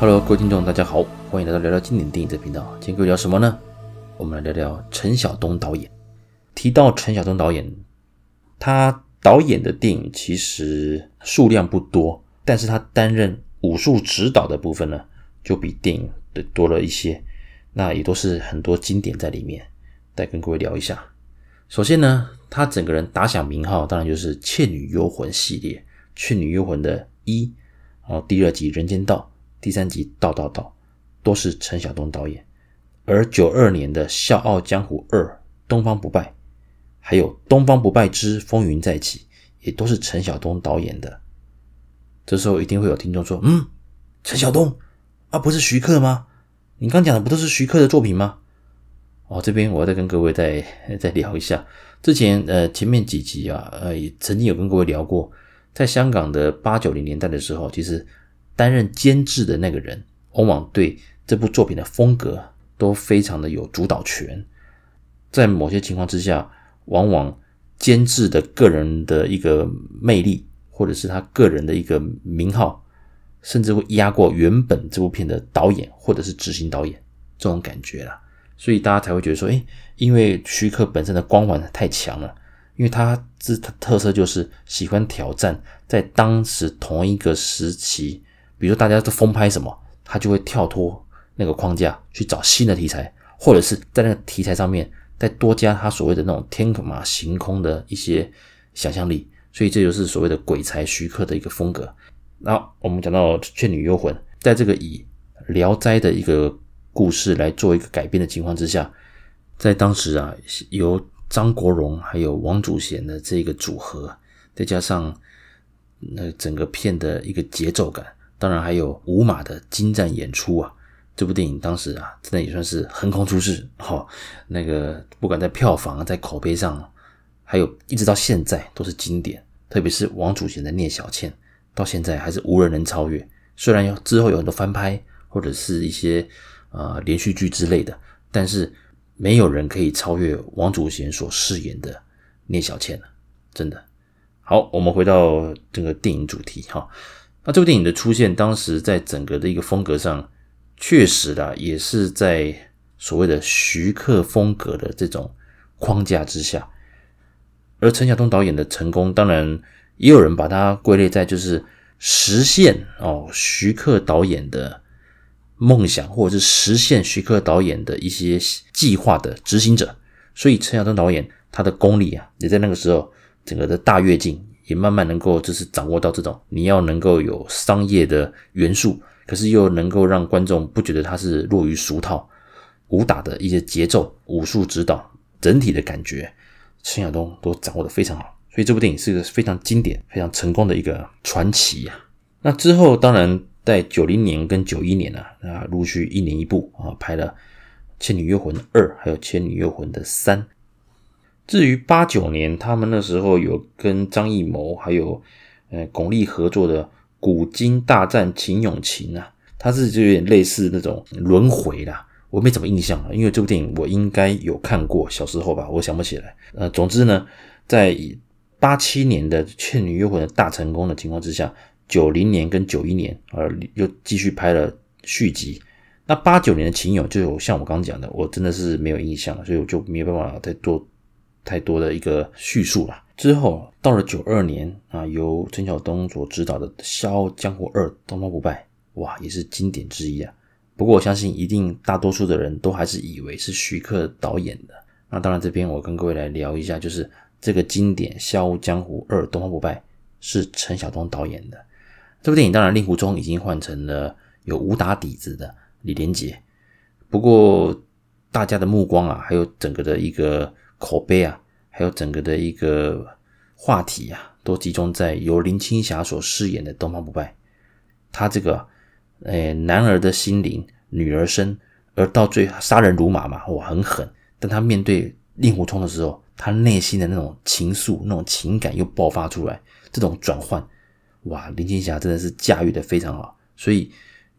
Hello，各位听众，大家好，欢迎来到聊聊经典电影的频道。今天各位聊什么呢？我们来聊聊陈晓东导演。提到陈晓东导演，他导演的电影其实数量不多，但是他担任武术指导的部分呢，就比电影的多了一些。那也都是很多经典在里面，再跟各位聊一下。首先呢，他整个人打响名号，当然就是《倩女幽魂》系列，《倩女幽魂》的一，然后第二集《人间道》。第三集《道道道》都是陈晓东导演，而九二年的《笑傲江湖二》《东方不败》，还有《东方不败之风云再起》，也都是陈晓东导演的。这时候一定会有听众说：“嗯，陈晓东啊，不是徐克吗？你刚讲的不都是徐克的作品吗？”哦，这边我再跟各位再再聊一下。之前呃前面几集啊，呃也曾经有跟各位聊过，在香港的八九零年代的时候，其实。担任监制的那个人，往往对这部作品的风格都非常的有主导权。在某些情况之下，往往监制的个人的一个魅力，或者是他个人的一个名号，甚至会压过原本这部片的导演或者是执行导演这种感觉啦。所以大家才会觉得说，诶，因为徐克本身的光环太强了，因为他之特色就是喜欢挑战，在当时同一个时期。比如大家都疯拍什么，他就会跳脱那个框架去找新的题材，或者是在那个题材上面再多加他所谓的那种天马行空的一些想象力，所以这就是所谓的鬼才徐克的一个风格。那我们讲到《倩女幽魂》，在这个以《聊斋》的一个故事来做一个改编的情况之下，在当时啊，由张国荣还有王祖贤的这个组合，再加上那整个片的一个节奏感。当然还有无码的精湛演出啊！这部电影当时啊，真的也算是横空出世哈。那个不管在票房、在口碑上，还有一直到现在都是经典。特别是王祖贤的聂小倩，到现在还是无人能超越。虽然有之后有很多翻拍或者是一些呃连续剧之类的，但是没有人可以超越王祖贤所饰演的聂小倩了。真的。好，我们回到这个电影主题哈。那这部电影的出现，当时在整个的一个风格上，确实啦，也是在所谓的徐克风格的这种框架之下。而陈晓东导演的成功，当然也有人把它归类在就是实现哦徐克导演的梦想，或者是实现徐克导演的一些计划的执行者。所以陈晓东导演他的功力啊，也在那个时候整个的大跃进。也慢慢能够就是掌握到这种，你要能够有商业的元素，可是又能够让观众不觉得它是落于俗套，武打的一些节奏、武术指导整体的感觉，陈晓东都掌握的非常好，所以这部电影是一个非常经典、非常成功的一个传奇呀。那之后当然在九零年跟九一年呢，啊陆续一年一部啊拍了《倩女幽魂二》还有《倩女幽魂》的三。至于八九年，他们那时候有跟张艺谋还有呃巩俐合作的《古今大战秦俑情》啊，它是就有点类似那种轮回啦，我没怎么印象了，因为这部电影我应该有看过，小时候吧，我想不起来。呃，总之呢，在八七年的《倩女幽魂》的大成功的情况之下，九零年跟九一年呃又继续拍了续集。那八九年的秦俑就有像我刚刚讲的，我真的是没有印象了，所以我就没有办法再多。太多的一个叙述了。之后到了九二年啊，由陈晓东所执导的《笑傲江湖二：东方不败》，哇，也是经典之一啊。不过我相信，一定大多数的人都还是以为是徐克导演的。那当然，这边我跟各位来聊一下，就是这个经典《笑傲江湖二：东方不败》是陈晓东导演的。这部电影当然令狐冲已经换成了有武打底子的李连杰，不过大家的目光啊，还有整个的一个。口碑啊，还有整个的一个话题啊，都集中在由林青霞所饰演的东方不败。他这个，诶，男儿的心灵，女儿身，而到最杀人如麻嘛，哇，很狠。但他面对令狐冲的时候，他内心的那种情愫、那种情感又爆发出来，这种转换，哇，林青霞真的是驾驭的非常好。所以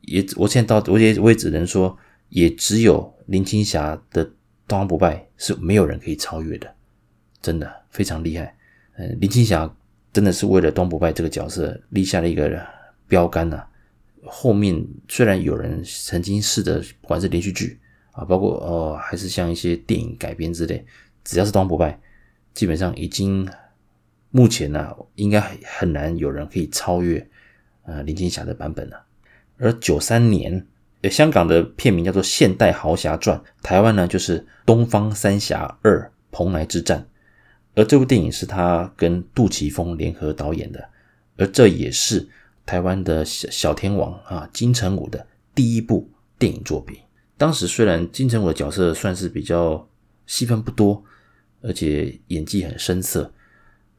也，我现在到，我也我也只能说，也只有林青霞的。东方不败是没有人可以超越的，真的非常厉害。嗯，林青霞真的是为了东方不败这个角色立下了一个标杆呐、后面虽然有人曾经试着，不管是连续剧啊，包括哦，还是像一些电影改编之类，只要是东方不败，基本上已经目前呢、应该很难有人可以超越呃林青霞的版本了。而九三年，香港的片名叫做《现代豪侠传》，台湾呢就是《东方三侠二蓬莱之战》，而这部电影是他跟杜琪峰联合导演的，而这也是。台湾的小小天王啊，金城武的第一部电影作品。当时虽然金城武的角色算是比较戏份不多，而且演技很生涩。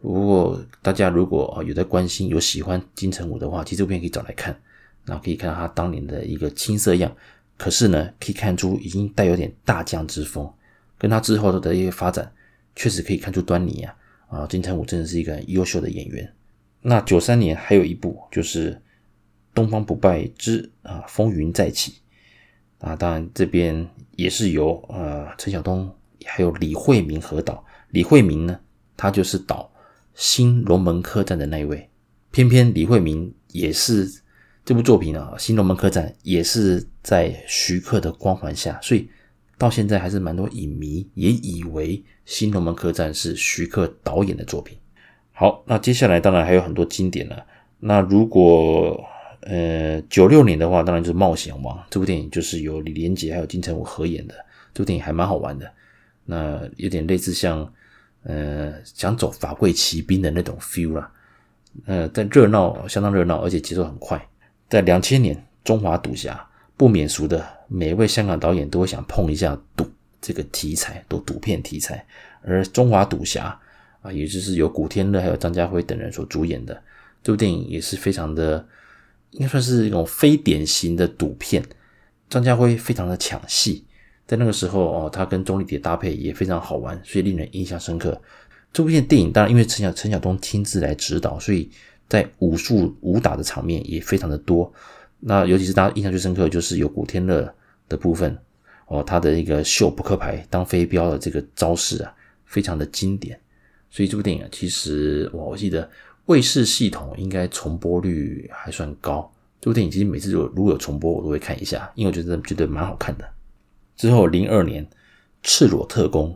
不过大家如果有在关心、有喜欢金城武的话，其实这部片可以找来看。然后可以看到他当年的一个青涩样，可是呢，可以看出已经带有点大将之风。跟他之后的一些发展，确实可以看出端倪啊！啊，金城武真的是一个优秀的演员。那九三年还有一部就是《东方不败之啊风云再起》啊，当然这边也是由呃陈晓东还有李惠明合导。李惠明呢，他就是导《新龙门客栈》的那一位。偏偏李惠明也是这部作品啊，《新龙门客栈》也是在徐克的光环下，所以到现在还是蛮多影迷也以为《新龙门客栈》是徐克导演的作品。好，那接下来当然还有很多经典了。那如果呃九六年的话，当然就是《冒险王》这部电影，就是由李连杰还有金城武合演的。这部电影还蛮好玩的，那有点类似像呃想走法贵奇兵的那种 feel 啦。呃，但热闹，相当热闹，而且节奏很快。在两千年，《中华赌侠》不免俗的，每一位香港导演都会想碰一下赌这个题材，赌赌片题材，而《中华赌侠》。啊，也就是由古天乐还有张家辉等人所主演的这部电影，也是非常的，应该算是一种非典型的赌片。张家辉非常的抢戏，在那个时候哦，他跟钟丽缇搭配也非常好玩，所以令人印象深刻。这部片电影当然因为陈晓陈晓东亲自来指导，所以在武术武打的场面也非常的多。那尤其是大家印象最深刻的就是有古天乐的部分哦，他的一个秀扑克牌当飞镖的这个招式啊，非常的经典。所以这部电影啊，其实我我记得卫视系统应该重播率还算高。这部电影其实每次有如果有重播，我都会看一下，因为我觉得觉得蛮好看的。之后零二年《赤裸特工》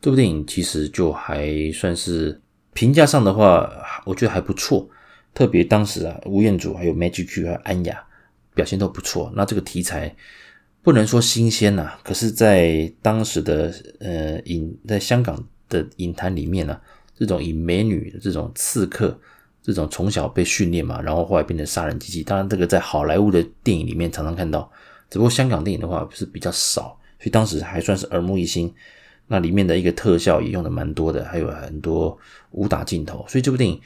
这部电影其实就还算是评价上的话，我觉得还不错。特别当时啊，吴彦祖还有 Magic Q 还有安雅表现都不错。那这个题材不能说新鲜呐，可是，在当时的呃影在香港的影坛里面呢、啊。这种以美女这种刺客，这种从小被训练嘛，然后后来变成杀人机器。当然，这个在好莱坞的电影里面常常看到，只不过香港电影的话是比较少，所以当时还算是耳目一新。那里面的一个特效也用的蛮多的，还有很多武打镜头。所以这部电影，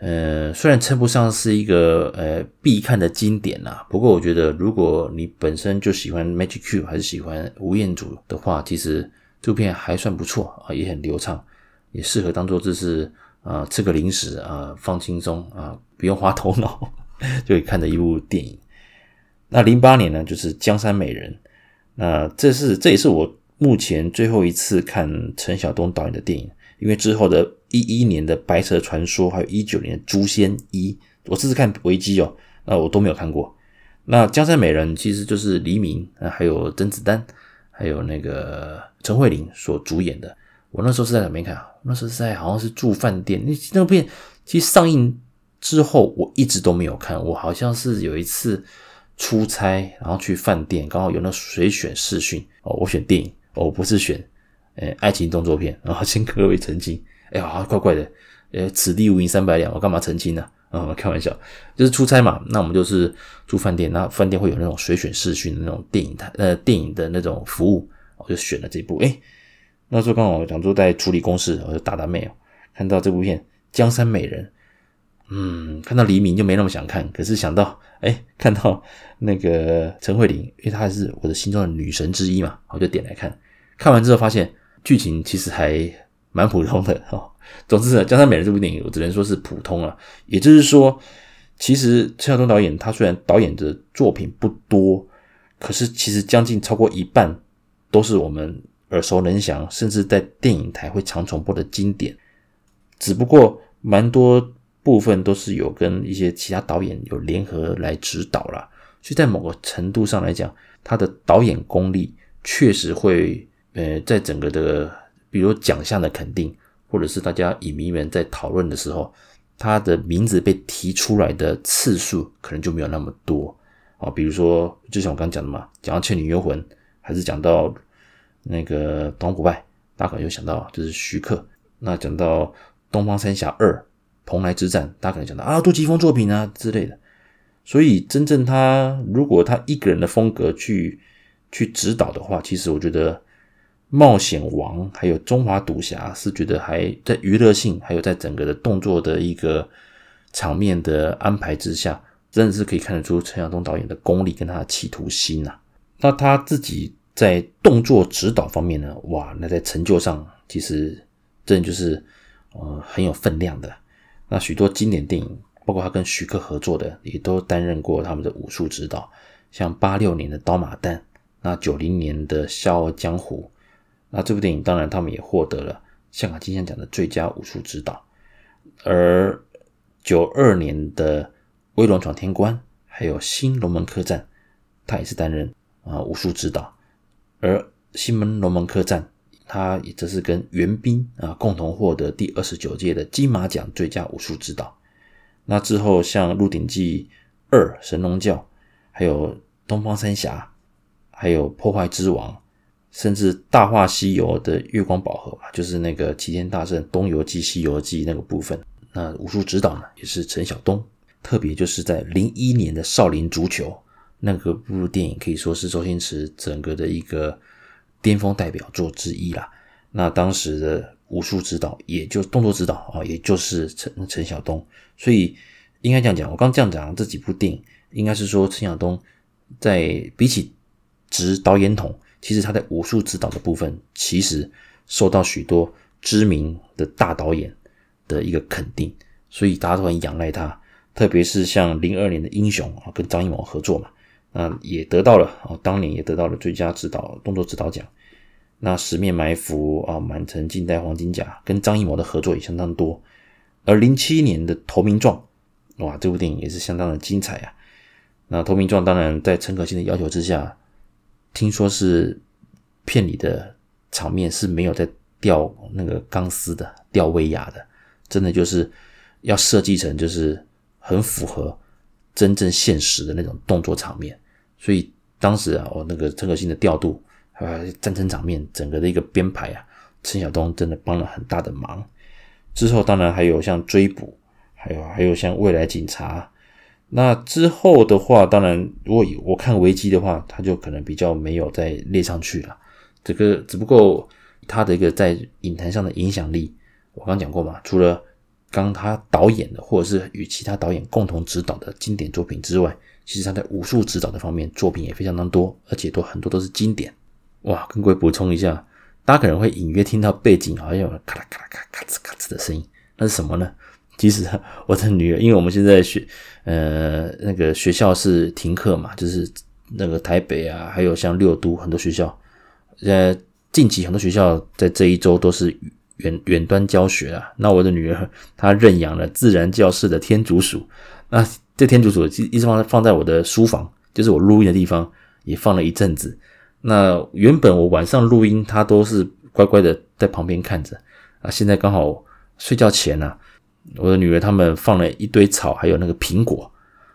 呃，虽然称不上是一个呃必看的经典啦，不过我觉得如果你本身就喜欢 Magic Q 还是喜欢吴彦祖的话，其实这部片还算不错啊，也很流畅。也适合当做这是啊吃个零食啊放轻松啊不用花头脑 就可以看的一部电影。那零八年呢，就是《江山美人》。那这是这也是我目前最后一次看陈晓东导演的电影，因为之后的一一年的《白蛇传说》还有一九年的《诛仙一》，我试试看维基哦，那我都没有看过。那《江山美人》其实就是黎明啊，还有甄子丹，还有那个陈慧琳所主演的。我那时候是在哪边看啊？那时候是在好像是住饭店。那那部片其实上映之后，我一直都没有看。我好像是有一次出差，然后去饭店，刚好有那随选视讯哦，我选电影哦，不是选呃爱情动作片。然后先各位澄清，哎呀，怪怪的，呃，此地无银三百两，我干嘛澄清呢？啊，开玩笑，就是出差嘛。那我们就是住饭店，那饭店会有那种随选视讯的那种电影台呃电影的那种服务，我就选了这部，哎。那时候刚好讲说在处理公事，我就打打妹哦，看到这部片《江山美人》，嗯，看到黎明就没那么想看，可是想到哎，看到那个陈慧琳，因为她是我的心中的女神之一嘛，我就点来看。看完之后发现剧情其实还蛮普通的哦。总之呢，《江山美人》这部电影我只能说是普通了。也就是说，其实陈晓东导演他虽然导演的作品不多，可是其实将近超过一半都是我们。耳熟能详，甚至在电影台会常重播的经典，只不过蛮多部分都是有跟一些其他导演有联合来指导啦，所以在某个程度上来讲，他的导演功力确实会，呃，在整个的，比如奖项的肯定，或者是大家影迷们在讨论的时候，他的名字被提出来的次数可能就没有那么多啊。比如说，就像我刚刚讲的嘛，讲到《倩女幽魂》，还是讲到那个《东方不败》，大家可能就想到就是徐克。那讲到《东方三侠二》。蓬莱之战，大家可能想到啊，杜琪峰作品啊之类的，所以真正他如果他一个人的风格去去指导的话，其实我觉得《冒险王》还有《中华赌侠》是觉得还在娱乐性，还有在整个的动作的一个场面的安排之下，真的是可以看得出陈晓东导演的功力跟他的企图心呐、那他自己在动作指导方面呢，哇，那在成就上其实真的就是呃很有分量的。那许多经典电影，包括他跟徐克合作的，也都担任过他们的武术指导，像八六年的《刀马旦》，那九零年的《笑傲江湖》，那这部电影当然他们也获得了香港金像奖的最佳武术指导，而九二年的《威龙闯天关》，还有《新龙门客栈》，他也是担任啊武术指导，而《新门龙门客栈》。他也则是跟袁彬啊共同获得第二十九届的金马奖最佳武术指导。那之后像《鹿鼎记二》《神龙教》，还有《东方三侠》，还有《破坏之王》，甚至《大话西游》的月光宝盒吧，就是那个齐天大圣《东游记》《西游记》那个部分。那武术指导呢，也是陈晓东。特别就是在零一年的《少林足球》那个部电影，可以说是周星驰整个的一个。巅峰代表作之一啦。那当时的武术指导，也就动作指导啊，也就是陈陈晓东。所以应该这样讲，我刚这样讲这几部电影，应该是说陈晓东在比起执导演统，其实他在武术指导的部分，其实受到许多知名的大导演的一个肯定，所以大家都很仰赖他。特别是像零二年的《英雄》啊，跟张艺谋合作嘛。那也得到了啊，当年也得到了最佳指导动作指导奖。那《十面埋伏》啊，《满城尽带黄金甲》跟张艺谋的合作也相当多。而零七年的《投名状》，哇，这部电影也是相当的精彩啊。那《投名状》当然在陈可辛的要求之下，听说是片里的场面是没有在吊那个钢丝的，吊威亚的，真的就是要设计成就是很符合。真正现实的那种动作场面，所以当时啊，我那个陈可辛的调度，呃战争场面，整个的一个编排啊，陈晓东真的帮了很大的忙。之后当然还有像追捕，还有还有像未来警察。那之后的话，当然如果我看维基的话，他就可能比较没有再列上去了。这个只不过他的一个在影坛上的影响力，我刚讲过嘛，除了。刚他导演的，或者是与其他导演共同指导的经典作品之外，其实他在武术指导的方面作品也非常当多，而且都很多都是经典。哇，跟各位补充一下，大家可能会隐约听到背景好像有咔啦咔啦咔咔哧咔哧的声音，那是什么呢？其实我的女儿，因为我们现在学呃那个学校是停课嘛，就是那个台北啊，还有像六都很多学校，呃，近期很多学校在这一周都是。远远端教学啊，那我的女儿她认养了自然教室的天竺鼠，那这天竺鼠一直放放在我的书房，就是我录音的地方，也放了一阵子。那原本我晚上录音，它都是乖乖的在旁边看着啊。现在刚好睡觉前呢、我的女儿他们放了一堆草，还有那个苹果，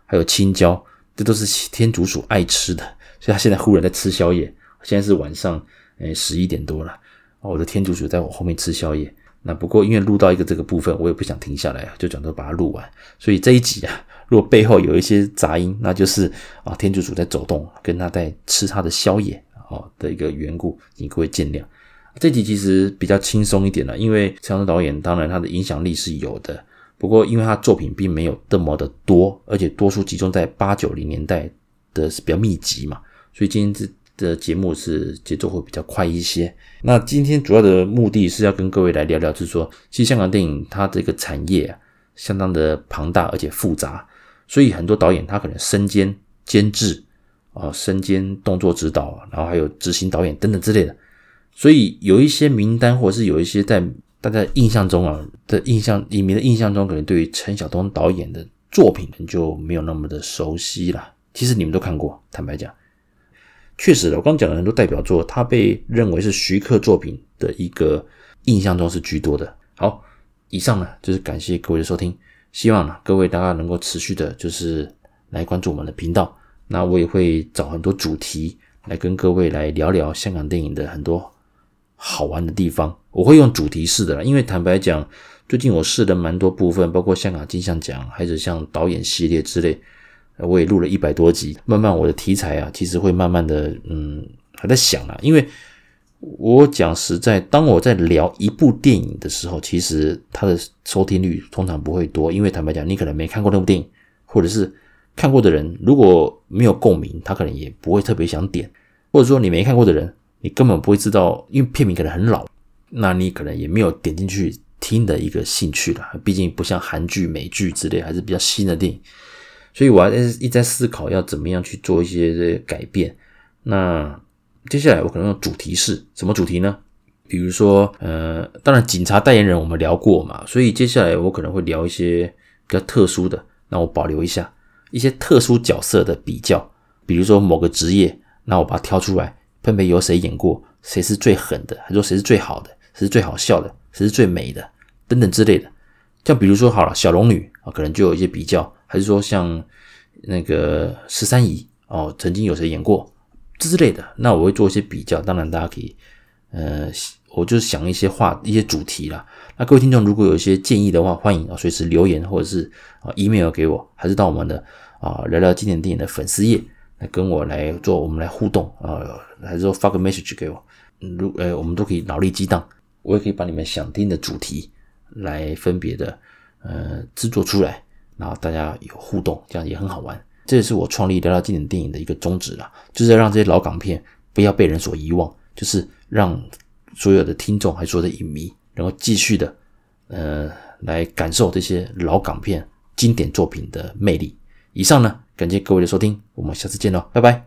还有青椒，这都是天竺鼠爱吃的，所以它现在忽然在吃宵夜。现在是晚上诶十一点多了。我的天竺鼠在我后面吃宵夜。那不过因为录到一个这个部分，我也不想停下来，就转头把它录完。所以这一集啊，如果背后有一些杂音，那就是啊天竺鼠在走动，跟它在吃它的宵夜啊的一个缘故，请各位见谅。这集其实比较轻松一点了，因为陈晓东导演当然他的影响力是有的，不过因为他作品并没有这么的多，而且多数集中在八九零年代的是比较密集嘛，所以今天这。的节目是节奏会比较快一些。那今天主要的目的是要跟各位来聊聊，就是说，其实香港电影它这个产业啊，相当的庞大而且复杂，所以很多导演他可能身兼监制啊，身兼动作指导，然后还有执行导演等等之类的。所以有一些名单，或者是有一些在大家印象中啊的印象，影迷的印象中，可能对于陈晓东导演的作品就没有那么的熟悉了。其实你们都看过。坦白讲，确实的，我刚讲的很多代表作，它被认为是徐克作品的一个印象中是居多的。好，以上呢就是感谢各位的收听，希望呢各位大家能够持续的，就是来关注我们的频道。那我也会找很多主题来跟各位来聊聊香港电影的很多好玩的地方。我会用主题式的啦，因为坦白讲，最近我试了蛮多部分，包括香港金像奖，还是像导演系列之类，我也录了一百多集。慢慢我的题材啊，其实会慢慢的，嗯，还在想啦。因为我讲实在，当我在聊一部电影的时候，其实它的收听率通常不会多，因为坦白讲，你可能没看过那部电影，或者是。看过的人如果没有共鸣，他可能也不会特别想点，或者说你没看过的人，你根本不会知道，因为片名可能很老，那你可能也没有点进去听的一个兴趣了。毕竟不像韩剧、美剧之类，还是比较新的电影，所以我还一直在思考要怎么样去做一些这些改变。那接下来我可能用主题式，什么主题呢？比如说，呃，当然警察代言人我们聊过嘛，所以接下来我可能会聊一些比较特殊的，那我保留一下。一些特殊角色的比较，比如说某个职业，那我把它挑出来，分别由谁演过，谁是最狠的，还是说谁是最好的，谁是最好笑的，谁是最美的，等等之类的。像比如说好了，小龙女啊，可能就有一些比较，还是说像那个十三姨哦，曾经有谁演过之类的，那我会做一些比较。当然，大家可以，呃，我就想一些话，一些主题啦。那各位听众如果有一些建议的话，欢迎啊随时留言或者是啊 email 给我，还是到我们的。啊，聊聊经典电影的粉丝页，跟我来做，我们来互动啊，还是说发个 message 给我，如呃，我们都可以脑力激荡，我也可以把你们想听的主题来分别的呃制作出来，然后大家有互动，这样也很好玩。这也是我创立聊聊经典电影的一个宗旨啦，就是要让这些老港片不要被人所遗忘，就是让所有的听众还是所有的影迷能够继续的呃来感受这些老港片经典作品的魅力。以上呢，感谢各位的收听，我们下次见喽，拜拜。